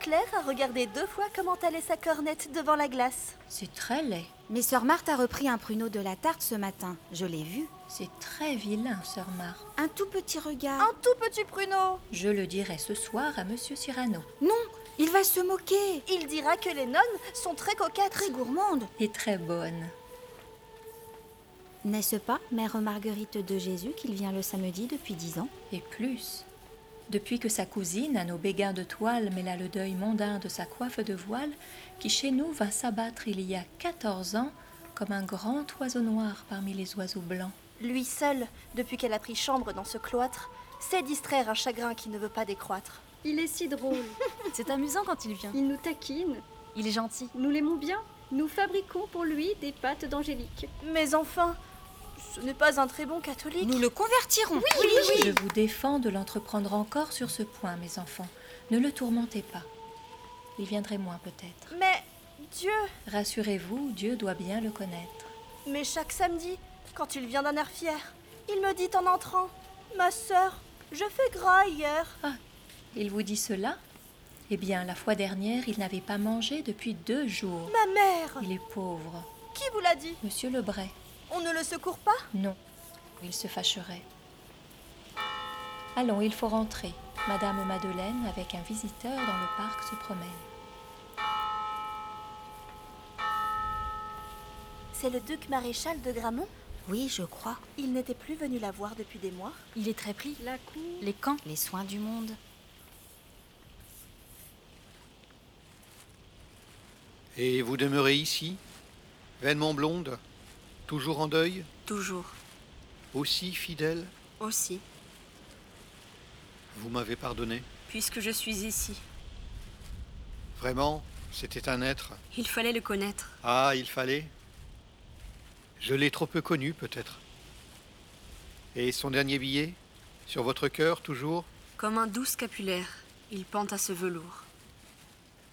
Claire a regardé deux fois comment allait sa cornette devant la glace. C'est très laid. Mais sœur Marthe a repris un pruneau de la tarte ce matin. Je l'ai vu. C'est très vilain, sœur Marthe. Un tout petit regard. Un tout petit pruneau. Je le dirai ce soir à Monsieur Cyrano. Non, il va se moquer. Il dira que les nonnes sont très coquettes. Très gourmande. Et très bonne. N'est-ce pas, mère Marguerite de Jésus, qu'il vient le samedi depuis dix ans? Et plus. Depuis que sa cousine, à nos béguins de toile, mêla le deuil mondain de sa coiffe de voile, qui chez nous vint s'abattre il y a quatorze ans comme un grand oiseau noir parmi les oiseaux blancs. Lui seul, depuis qu'elle a pris chambre dans ce cloître, sait distraire un chagrin qui ne veut pas décroître. Il est si drôle. C'est amusant quand il vient. Il nous taquine. Il est gentil. Nous l'aimons bien. Nous fabriquons pour lui des pâtes d'angélique. Mais enfin, ce n'est pas un très bon catholique. Nous le convertirons. Oui, Je vous défends de l'entreprendre encore sur ce point, mes enfants. Ne le tourmentez pas. Il viendrait moins peut-être. Mais Dieu Rassurez-vous, Dieu doit bien le connaître. Mais chaque samedi, quand il vient d'un air fier, il me dit en entrant Ma sœur, je fais gras hier. Il vous dit cela? Eh bien, la fois dernière, il n'avait pas mangé depuis deux jours. Ma mère Il est pauvre. Qui vous l'a dit? Monsieur Lebray On ne le secourt pas? Non. Il se fâcherait. Allons, il faut rentrer. Madame Madeleine, avec un visiteur dans le parc, se promène. C'est le duc maréchal de Gramont? Oui, je crois. Il n'était plus venu la voir depuis des mois? Il est très pris. La cour? Les camps? Les soins du monde. Et vous demeurez ici, vainement blonde, toujours en deuil, Toujours. aussi fidèle Aussi. Vous m'avez pardonné Puisque je suis ici. Vraiment C'était un être Il fallait le connaître. Ah, il fallait Je l'ai trop peu connu, peut-être. Et son dernier billet Sur votre cœur, toujours Comme un doux scapulaire, il pend à ce velours.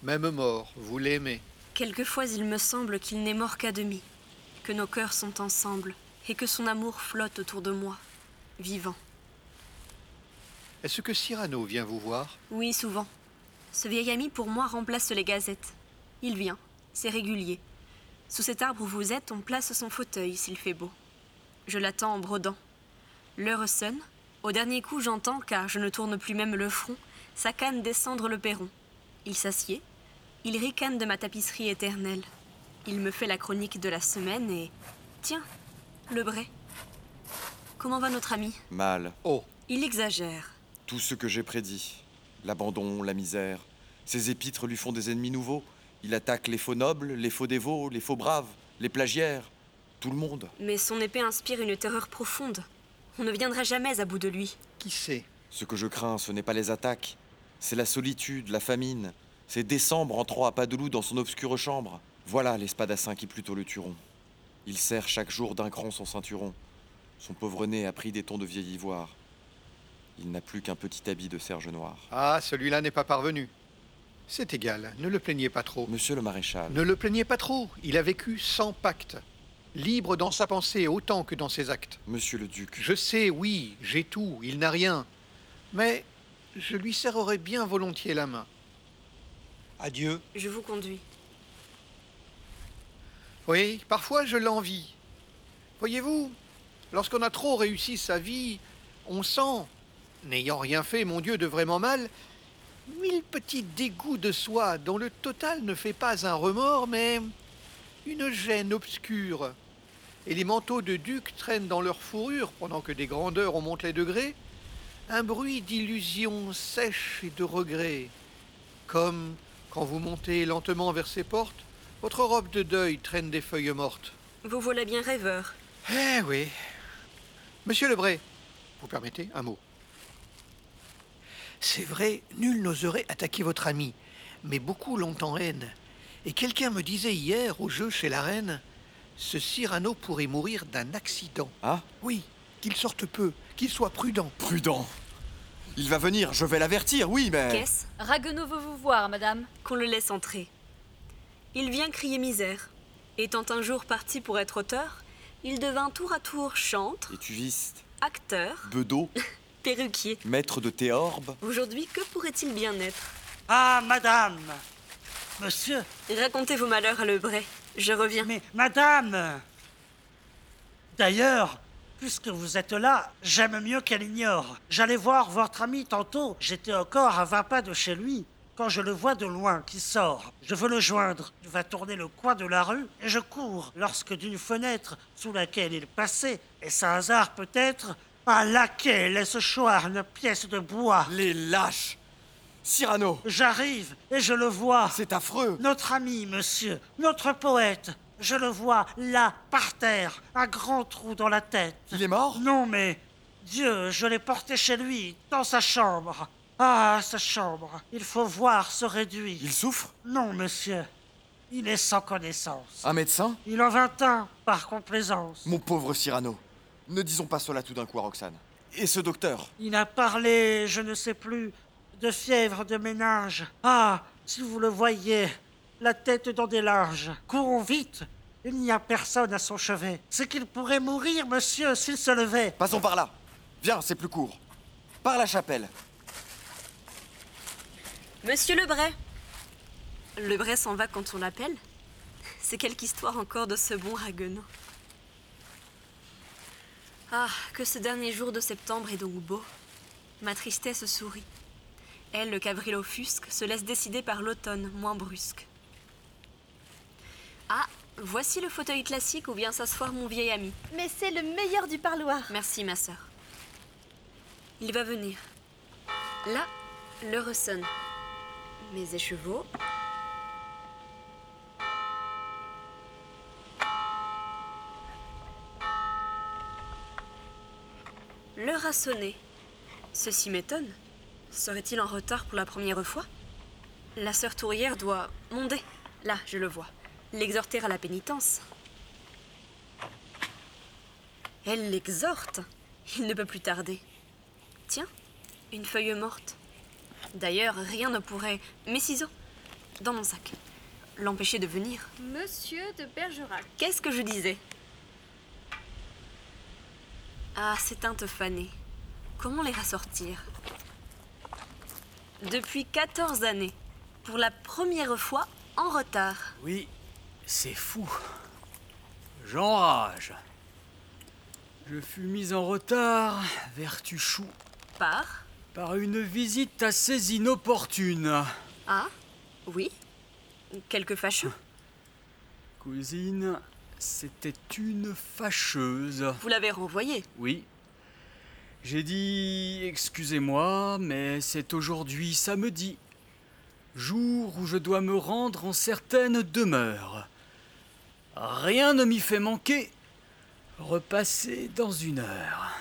Même mort, vous l'aimez. Quelquefois il me semble qu'il n'est mort qu'à demi, que nos cœurs sont ensemble, et que son amour flotte autour de moi, vivant. Est-ce que Cyrano vient vous voir? Oui, souvent. Ce vieil ami pour moi remplace les gazettes. Il vient, c'est régulier. Sous cet arbre où vous êtes, on place son fauteuil s'il fait beau. Je l'attends en brodant. L'heure sonne. Au dernier coup, j'entends, car je ne tourne plus même le front, sa canne descendre le perron. Il s'assied. Il ricane de ma tapisserie éternelle. Il me fait la chronique de la semaine et. Tiens, le bray. Comment va notre ami? Mal. Oh, Il exagère. Tout ce que j'ai prédit. L'abandon, la misère. Ses épîtres lui font des ennemis nouveaux. Il attaque les faux nobles, les faux dévots, les faux braves, les plagiaires. Tout le monde. Mais son épée inspire une terreur profonde. On ne viendra jamais à bout de lui. qui sait? Ce que je crains, ce n'est pas les attaques. C'est la solitude, la famine. C'est décembre entrant à pas de loup dans son obscure chambre. Voilà les spadassins qui plutôt le tueront. Il serre chaque jour d'un cran son ceinturon. Son pauvre nez a pris des tons de vieil ivoire. Il n'a plus qu'un petit habit de serge noir. Ah, celui-là n'est pas parvenu. C'est égal, ne le plaignez pas trop. Monsieur le maréchal, Ne le plaignez pas trop, il a vécu sans pacte. Libre dans sa pensée autant que dans ses actes. monsieur le duc, Je sais, oui, j'ai tout, il n'a rien. Mais je lui serrerai bien volontiers la main. Adieu. Je vous conduis. Oui, parfois je l'envie. Voyez-vous, lorsqu'on a trop réussi sa vie, on sent, n'ayant rien fait, mon Dieu, de vraiment mal, mille petits dégoûts de soi dont le total ne fait pas un remords, mais une gêne obscure. Et les manteaux de duc traînent dans leur fourrure pendant que des grandeurs on monte les degrés, un bruit d'illusion sèche et de regret, comme quand vous montez lentement vers ces portes, votre robe de deuil traîne des feuilles mortes. Vous voilà bien rêveur. Eh oui. Monsieur Lebray, vous permettez un mot C'est vrai, nul n'oserait attaquer votre ami, mais beaucoup l'ont en haine. Et quelqu'un me disait hier, au jeu chez la reine, ce Cyrano pourrait mourir d'un accident. Ah Oui, qu'il sorte peu, qu'il soit prudent. Prudent Il va venir, je vais l'avertir, oui, mais... Qu'est-ce? Raguenaud veut vous voir, madame. Qu'on le laisse entrer. Il vient crier misère. Étant un jour parti pour être auteur, il devint tour à tour chantre, Étuviste, acteur, bedeau, perruquier. maître de théorbe. Aujourd'hui, que pourrait-il bien être? Ah, madame Monsieur Racontez vos malheurs à Lebray. Je reviens. Mais madame D'ailleurs, puisque vous êtes là, j'aime mieux qu'elle ignore. J'allais voir votre ami tantôt. J'étais encore à 20 pas de chez lui. Quand je le vois de loin qui sort, je veux le joindre. Il va tourner le coin de la rue et je cours lorsque d'une fenêtre sous laquelle il passait, et sans hasard peut-être, un laquais laisse choir une pièce de bois? Les lâches Cyrano J'arrive et je le vois. C'est affreux Notre ami, monsieur, notre poète. Je le vois là, par terre, un grand trou dans la tête. Il est mort? Non, mais Dieu, je l'ai porté chez lui, dans sa chambre. Ah, sa chambre. Il faut voir se réduire. Il souffre? Non, monsieur. Il est sans connaissance. Un médecin? Il en vint un, par complaisance. Mon pauvre Cyrano. Ne disons pas cela tout d'un coup à Roxane. Et ce docteur? Il a parlé, je ne sais plus, de fièvre de ménage. Ah, si vous le voyez, la tête dans des linges. Courons vite. Il n'y a personne à son chevet. C'est qu'il pourrait mourir, monsieur, s'il se levait. Passons par là Viens, c'est plus court. Par la chapelle. Monsieur Lebray Lebray s'en va quand on l'appelle C'est quelque histoire encore de ce bon raguenant. Ah, que ce dernier jour de septembre est donc beau. Ma tristesse sourit. Elle, le cabril offusque, se laisse décider par l'automne, moins brusque. Ah, voici le fauteuil classique où vient s'asseoir mon vieil ami. Mais c'est le meilleur du parloir. Merci, ma sœur. Il va venir. Là, l'heure sonne. Mes écheveaux. L'heure a sonné. Ceci m'étonne. Serait-il en retard pour la première fois? La sœur tourière doit monter. Là, je le vois. L'exhorter à la pénitence. Elle l'exhorte. Il ne peut plus tarder. Tiens, une feuille morte. D'ailleurs, rien ne pourrait. Mes ciseaux Dans mon sac. L'empêcher de venir. Monsieur de Bergerac. Qu'est-ce que je disais? Ah, ces teintes fanées. Comment les rassortir? Depuis 14 années, pour la première fois en retard. Oui, c'est fou. J'enrage. Je fus mis en retard, vertu chou, Par par une visite assez inopportune. Ah Oui Quelque fâcheux Cousine, c'était une fâcheuse. Vous l'avez renvoyé. Oui. J'ai dit excusez-moi, mais c'est aujourd'hui samedi, jour où je dois me rendre en certaine demeure. Rien ne m'y fait manquer. Repasser dans une heure.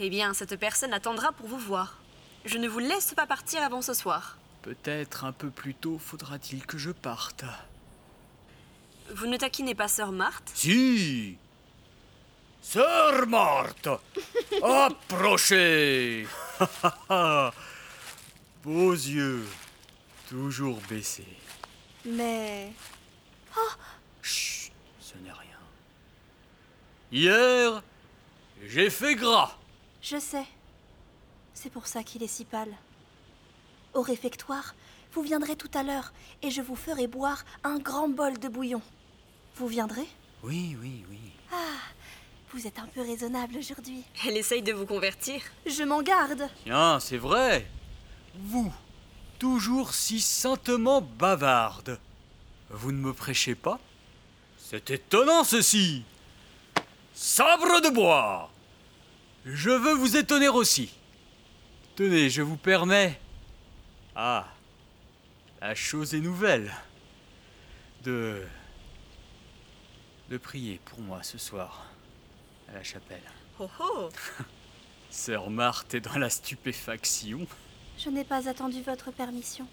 Eh bien, cette personne attendra pour vous voir. Je ne vous laisse pas partir avant ce soir. Peut-être un peu plus tôt faudra-t-il que je parte. Vous ne taquinez pas sœur Marthe? Si Sœur Marthe Approchez Beaux yeux, toujours baissés. Mais Chut, ce n'est rien. Hier, j'ai fait gras. je sais. C'est pour ça qu'il est si pâle. Au réfectoire, vous viendrez tout à l'heure et je vous ferai boire un grand bol de bouillon. Vous viendrez? Oui, oui, oui. Vous êtes un peu raisonnable aujourd'hui. Elle essaye de vous convertir. Je m'en garde. Tiens, c'est vrai. Vous, toujours si saintement bavarde. Vous ne me prêchez pas? C'est étonnant ceci. Sabre de bois. Je veux vous étonner aussi. Tenez, je vous permets. Ah, la chose est nouvelle. De. de prier pour moi ce soir à la chapelle. Oh oh Sœur Marthe est dans la stupéfaction. Je n'ai pas attendu votre permission.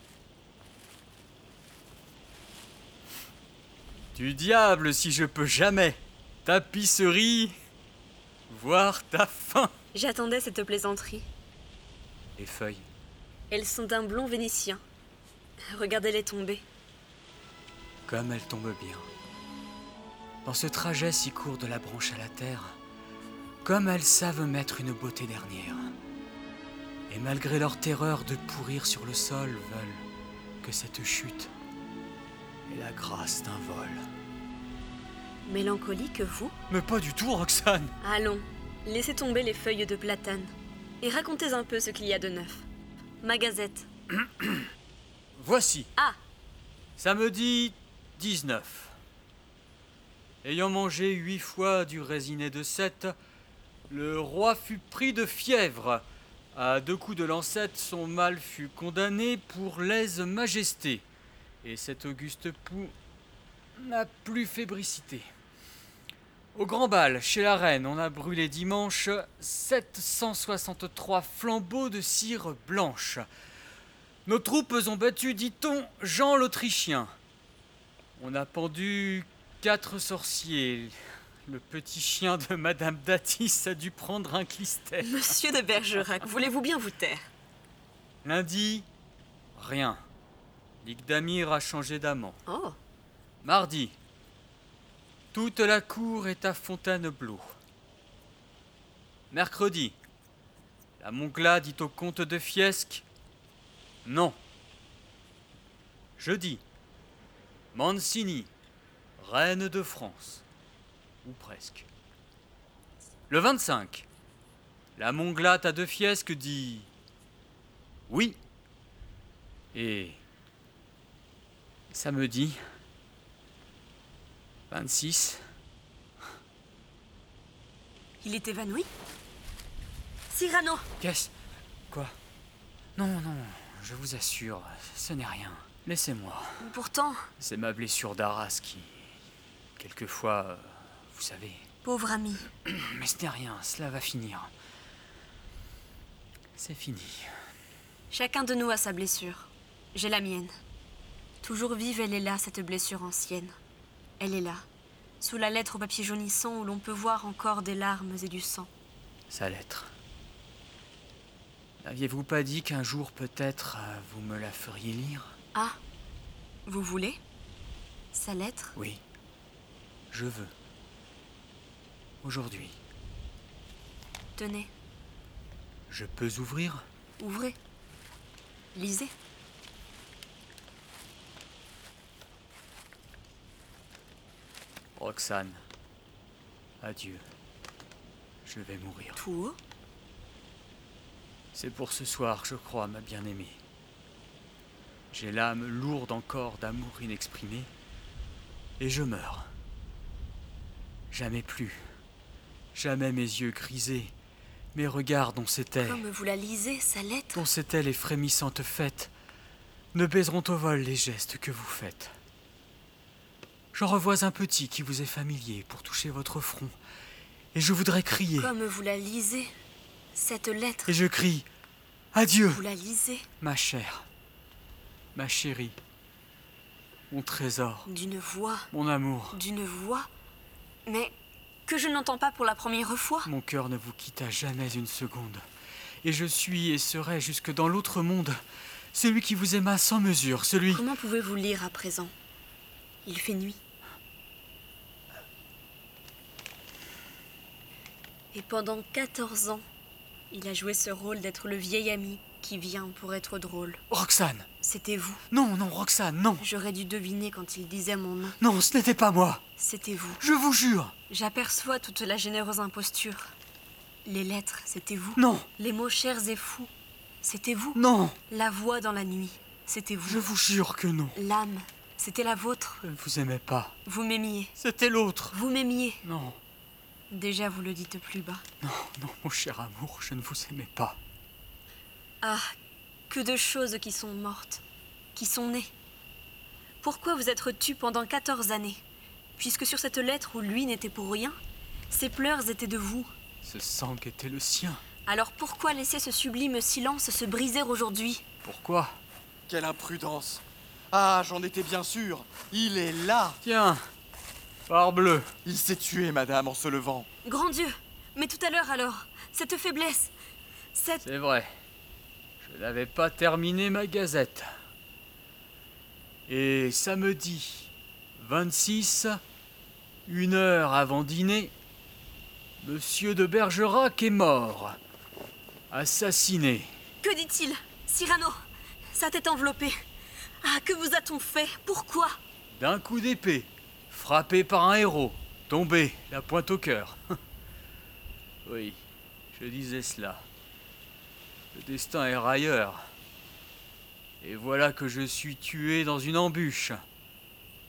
Du diable si je peux jamais. Tapisserie. Voir ta faim. J'attendais cette plaisanterie. Les feuilles. Elles sont d'un blond vénitien. Regardez-les tomber. Comme elles tombent bien. Dans ce trajet si court de la branche à la terre, comme elles savent mettre une beauté dernière. Et malgré leur terreur de pourrir sur le sol, veulent que cette chute est la grâce d'un vol. Mélancolique, vous? Mais pas du tout, Roxane Allons, laissez tomber les feuilles de platane et racontez un peu ce qu'il y a de neuf. Ma gazette. Voici. Ah Samedi 19. Ayant mangé huit fois du résiné de Sète, le roi fut pris de fièvre. À deux coups de lancette, son mal fut condamné pour lèse-majesté. Et cet auguste pouls n'a plus fébricité. Au grand bal, chez la reine, on a brûlé dimanche 763 flambeaux de cire blanche. Nos troupes ont battu, dit-on, Jean l'Autrichien. On a pendu quatre sorciers. Le petit chien de Madame Datis a dû prendre un clistel. Monsieur de Bergerac, voulez-vous bien vous taire? Lundi, rien. Ligue d'Amir a changé d'amant. Oh Mardi, toute la cour est à Fontainebleau. Mercredi, la Mongla dit au comte de Fiesque non. Jeudi, Mancini, reine de France. Ou presque. Le 25, la Monglate à de Fiesque dit oui. Et samedi, 26, Il est évanoui? Cyrano Qu'est-ce? Quoi? Non, non, je vous assure, ce n'est rien. Laissez-moi. Pourtant, C'est ma blessure d'Arras qui. Quelquefois. euh, Vous savez. pauvre ami, Mais ce n'est rien, cela va finir. C'est fini. chacun de nous a sa blessure. J'ai la mienne. Toujours vive, elle est là, cette blessure ancienne. Elle est là, sous la lettre au papier jaunissant où l'on peut voir encore des larmes et du sang. Sa lettre. N'aviez-vous pas dit qu'un jour peut-être euh, vous me la feriez lire? Ah, vous voulez? Sa lettre? Oui. Je veux. Aujourd'hui. Tenez, Je peux ouvrir? Ouvrez. Lisez. Roxane. Adieu. Je vais mourir. Tout C'est pour ce soir, je crois, ma bien-aimée. J'ai l'âme lourde encore d'amour inexprimé, et je meurs. Jamais plus. Jamais mes yeux grisés, mes regards dont c'était, Comme vous la lisez, sa lettre? dont c'était les frémissantes fêtes, ne baiseront au vol les gestes que vous faites. J'en revois un petit qui vous est familier pour toucher votre front, et je voudrais crier, Comme vous la lisez, cette lettre, et je crie Adieu, vous la lisez. Ma chère, ma chérie, mon trésor, d'une voix, mon amour. d'une voix, mais que je n'entends pas pour la première fois. Mon cœur ne vous quitta jamais une seconde, et je suis et serai jusque dans l'autre monde. Celui qui vous aima sans mesure, celui... Comment pouvez-vous lire à présent? Il fait nuit. Et pendant 14 ans, il a joué ce rôle d'être le vieil ami qui vient pour être drôle. Roxane C'était vous. Non, non, Roxane, non J'aurais dû deviner quand il disait mon nom. Non, ce n'était pas moi C'était vous. Je vous jure J'aperçois toute la généreuse imposture. Les lettres, c'était vous. Non, Les mots chers et fous, c'était vous. non La voix dans la nuit, c'était vous. Je vous jure que non. L'âme, c'était la vôtre. Je ne vous aimais pas. Vous m'aimiez. C'était l'autre. Vous m'aimiez. Non, Déjà, vous le dites plus bas. non, non, mon cher amour, je ne vous aimais pas. Ah, que de choses qui sont mortes, qui sont nées. Pourquoi vous être tu pendant 14 années? Puisque sur cette lettre où lui n'était pour rien, ses pleurs étaient de vous. Ce sang était le sien. Alors pourquoi laisser ce sublime silence se briser aujourd'hui? Pourquoi? Quelle imprudence Ah, j'en étais bien sûr Il est là Tiens, parbleu. Il s'est tué, madame, en se levant. Grand Dieu Mais tout à l'heure alors, cette faiblesse, cette... C'est vrai. Je n'avais pas terminé ma gazette. Et samedi 26, une heure avant dîner, Monsieur de Bergerac est mort. Assassiné. Que dit-il Cyrano Sa tête enveloppée? Ah, que vous a-t-on fait? Pourquoi? D'un coup d'épée, frappé par un héros, tombé, la pointe au cœur. oui, je disais cela. Le destin est railleur. Et voilà que je suis tué dans une embûche,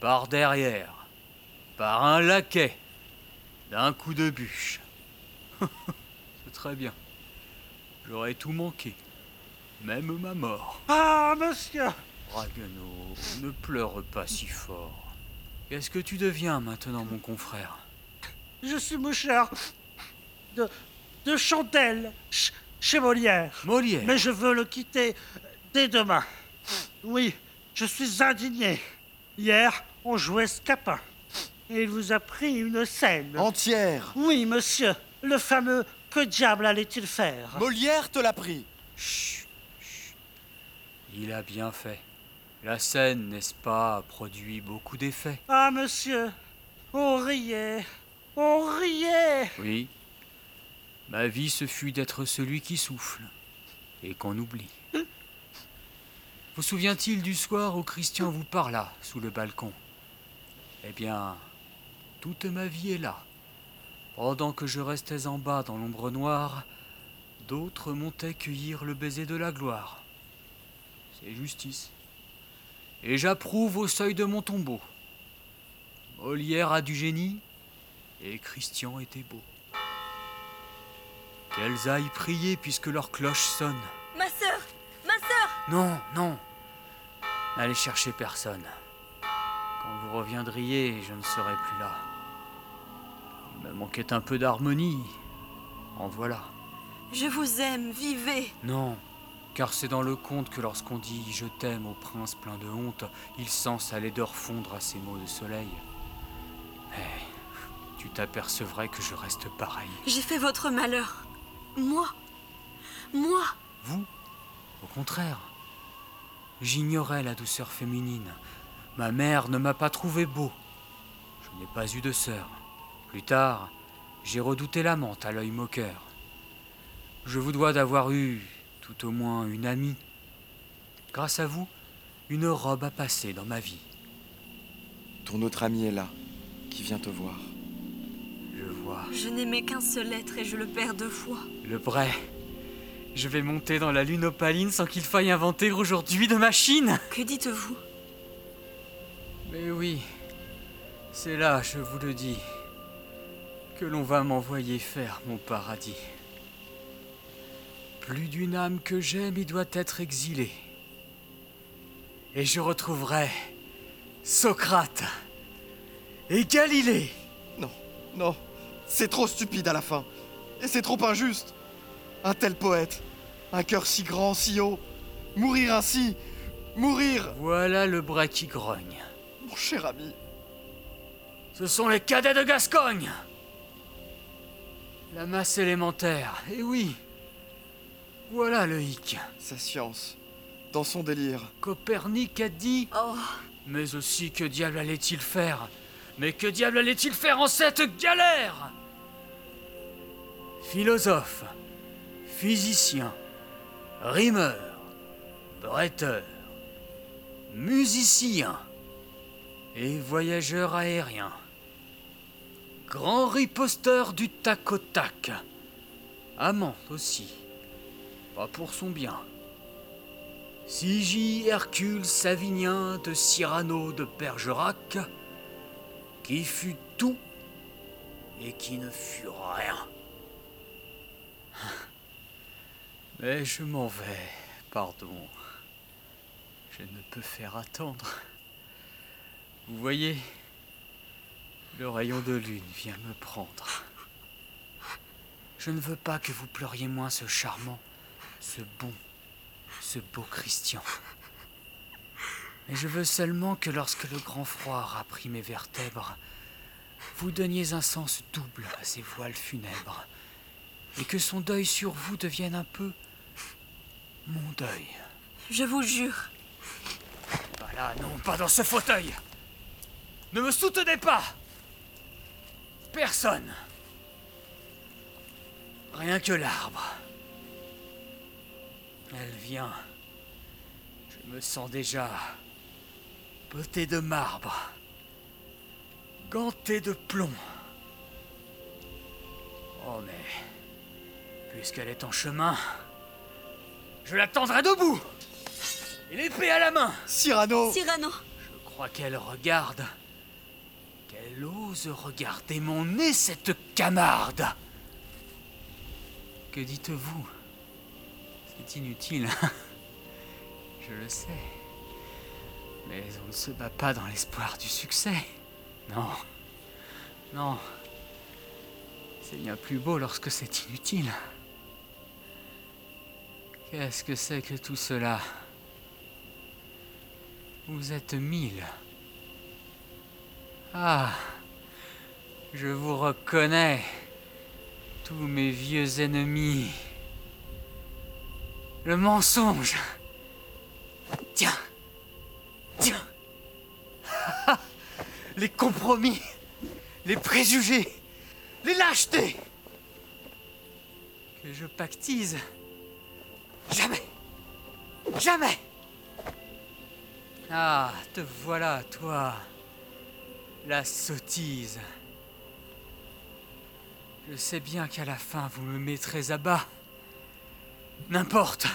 par derrière, par un laquais, d'un coup de bûche. C'est très bien. J'aurais tout manqué, même ma mort. Ah, monsieur Raguenaud, ne pleure pas si fort. Qu'est-ce que tu deviens maintenant, mon confrère? Je suis moucheur de, de chandelle ch- chez Molière. Molière? Mais je veux le quitter dès demain. Oui, je suis indigné. Hier, on jouait Scapin. Et il vous a pris une scène. Entière Oui, monsieur. Le fameux Que diable allait-il faire Molière te l'a pris Chut, chut. Il a bien fait. La scène, n'est-ce pas, a produit beaucoup d'effets. Ah, monsieur, on riait. On riait. Oui. Ma vie, ce fut d'être celui qui souffle et qu'on oublie. Vous souvient-il du soir où Christian vous parla sous le balcon? Eh bien, toute ma vie est là. Pendant que je restais en bas dans l'ombre noire, d'autres montaient cueillir le baiser de la gloire. C'est justice. Et j'approuve au seuil de mon tombeau. Molière a du génie et Christian était beau. Qu'elles aillent prier puisque leur cloche sonne. Ma sœur Ma sœur Non, non. N'allez chercher personne. Quand vous reviendriez, je ne serai plus là. Il me manquait un peu d'harmonie. En voilà. Je vous aime, vivez Non, car c'est dans le conte que lorsqu'on dit je t'aime au prince plein de honte, il sent sa laideur fondre à ses mots de soleil. Mais tu t'apercevrais que je reste pareil. J'ai fait votre malheur. Moi Moi Vous? Au contraire. J'ignorais la douceur féminine. Ma mère ne m'a pas trouvé beau. Je n'ai pas eu de sœur. Plus tard, j'ai redouté l'amante à l'œil moqueur. Je vous dois d'avoir eu, tout au moins, une amie. Grâce à vous, une robe a passé dans ma vie. Ton autre ami est là, qui vient te voir. Je vois. Je n'aimais qu'un seul être et je le perds deux fois. Le Bray. Je vais monter dans la lune opaline sans qu'il faille inventer aujourd'hui de machine. Que dites-vous? Mais oui, c'est là, je vous le dis, que l'on va m'envoyer faire mon paradis. Plus d'une âme que j'aime y doit être exilée. Et je retrouverai Socrate et Galilée. Non, non, c'est trop stupide à la fin. Et c'est trop injuste. Un tel poète, un cœur si grand, si haut, mourir ainsi, mourir, Voilà le Bray qui grogne. mon cher ami. Ce sont les cadets de Gascogne La masse élémentaire, et oui Voilà le hic. Sa science, dans son délire. Copernic a dit Oh, Mais aussi, que diable allait-il faire? Mais que diable allait-il faire en cette galère? Philosophe, physicien, rimeur, bretteur, musicien et voyageur aérien. Grand riposteur du tac au tac. Amant aussi. Pas pour son bien. Sigi Hercule Savinien de Cyrano de Bergerac, qui fut tout et qui ne fut rien. Mais je m'en vais, pardon. Je ne peux faire attendre. Vous voyez, le rayon de lune vient me prendre. Je ne veux pas que vous pleuriez moins ce charmant, ce bon, ce beau Christian. Mais je veux seulement que lorsque le grand froid aura pris mes vertèbres, vous donniez un sens double à ces voiles funèbres, et que son deuil sur vous devienne un peu mon deuil. je vous jure. Pas là, non, pas dans ce fauteuil. Ne me soutenez pas. Personne. Rien que l'arbre. Elle vient. Je me sens déjà botté de marbre, ganté de plomb. Oh mais, puisqu'elle est en chemin, je l'attendrai debout et l'épée à la main. Cyrano Cyrano Je crois qu'elle regarde, qu'elle ose regarder mon nez, cette camarde. Que dites-vous? Inutile. Je le sais. Mais on ne se bat pas dans l'espoir du succès. Non. Non. C'est bien plus beau lorsque c'est inutile. Qu'est-ce que c'est que tout cela? Vous êtes mille. Ah. Je vous reconnais. Tous mes vieux ennemis. Le mensonge. Tiens. Tiens. les compromis. Les préjugés. Les lâchetés. Que je pactise. Jamais. Jamais. Ah, te voilà, toi. La sottise. Je sais bien qu'à la fin, vous me mettrez à bas. N'importe.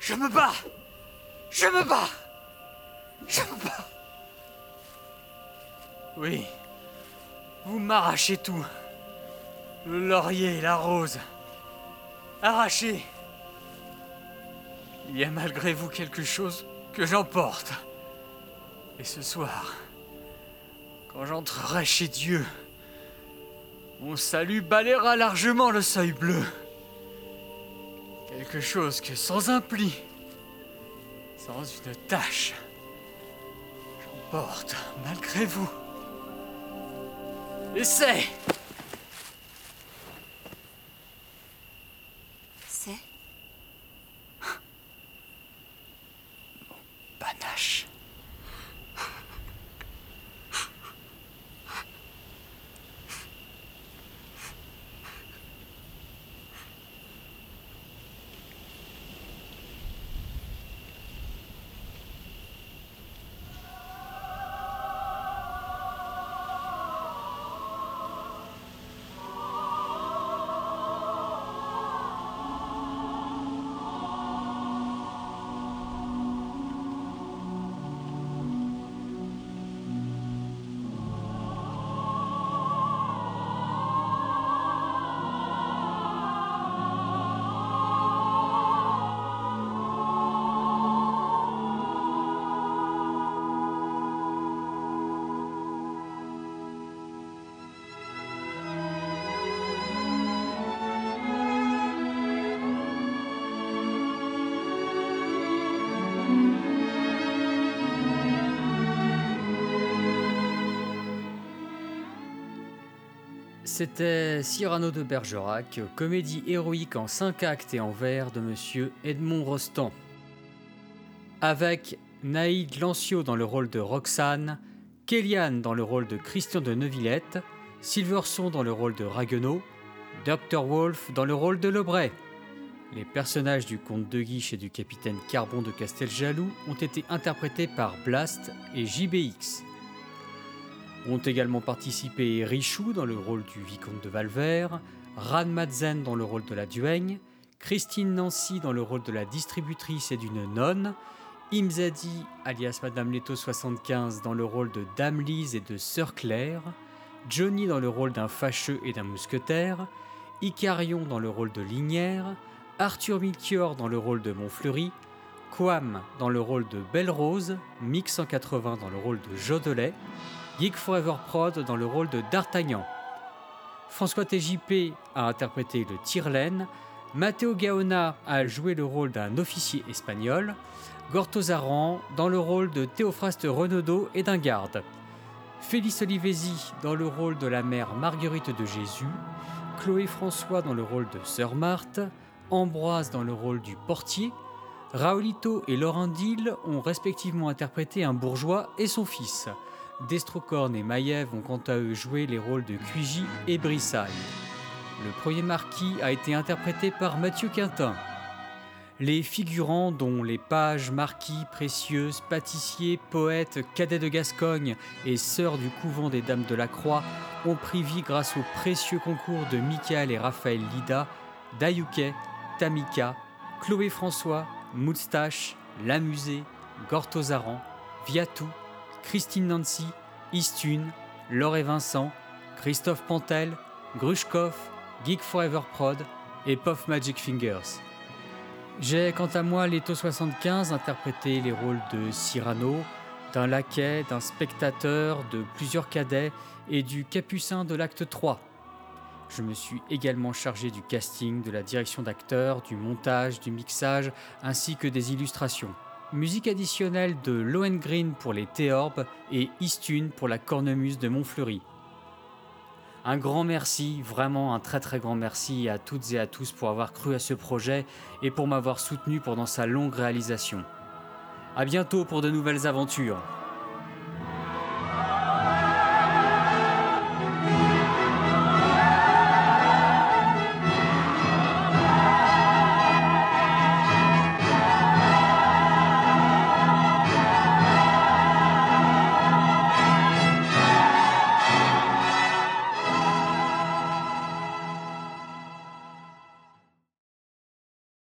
Je me bats. Je me bats. Je me bats. Oui. Vous m'arrachez tout. Le laurier, la rose. Arrachez. Il y a malgré vous quelque chose que j'emporte. Et ce soir, quand j'entrerai chez Dieu, mon salut balayera largement le seuil bleu. Quelque chose que sans un pli, sans une tache, j'emporte malgré vous. Essaie C'était Cyrano de Bergerac, comédie héroïque en 5 actes et en vers de monsieur Edmond Rostand. Avec Naïd Lancio dans le rôle de Roxane, Kéliane dans le rôle de Christian de Neuvillette, Silverson dans le rôle de Raguenaud, Dr. Wolf dans le rôle de Lebray. Les personnages du comte de Guiche et du capitaine Carbon de Casteljaloux ont été interprétés par Blast et JBX. Ont également participé Richou dans le rôle du vicomte de Valvert, Ran Madzen dans le rôle de la duègne, Christine Nancy dans le rôle de la distributrice et d'une nonne, Imzadi alias Madame Leto 75 dans le rôle de Dame Lise et de Sœur Claire, Johnny dans le rôle d'un fâcheux et d'un mousquetaire, Icarion dans le rôle de Linière, Arthur Milchior dans le rôle de Montfleury, Quam dans le rôle de Belle Rose, Mix 180 dans le rôle de Jodelet, Geek Forever Prod dans le rôle de D'Artagnan. François TJP a interprété le Tire-Laine, Matteo Gaona a joué le rôle d'un officier espagnol, Gortozaran dans le rôle de Théophraste Renaudot et d'un garde, Félix Olivesi dans le rôle de la mère Marguerite de Jésus, Chloé François dans le rôle de Sœur Marthe, Ambroise dans le rôle du portier, Raoulito et Laurent Dill ont respectivement interprété un bourgeois et son fils. Destrocorn et Maiev ont quant à eux joué les rôles de Cuigy et Brissaille. Le premier marquis a été interprété par Mathieu Quintin. Les figurants, dont les pages, marquis, précieuses, pâtissiers, poètes, cadets de Gascogne et sœurs du couvent des Dames de la Croix, ont pris vie grâce au précieux concours de Michael et Raphaël Lida, Dayuke, Tamika, Chloé François, Moustache, Lamusée, Gortozaran, Viatou, Christine Nancy, Istune, Laure et Vincent, Christophe Pantel, Grushkov, Geek Forever Prod et Puff Magic Fingers. J'ai quant à moi Leto 75 interprété les rôles de Cyrano, d'un laquais, d'un spectateur, de plusieurs cadets et du capucin de l'acte 3. Je me suis également chargé du casting, de la direction d'acteurs, du montage, du mixage, ainsi que des illustrations. Musique additionnelle de Lohengrin pour les Théorbes et Istune pour la cornemuse de Montfleury. Un grand merci, vraiment un très très grand merci à toutes et à tous pour avoir cru à ce projet et pour m'avoir soutenu pendant sa longue réalisation. A bientôt pour de nouvelles aventures.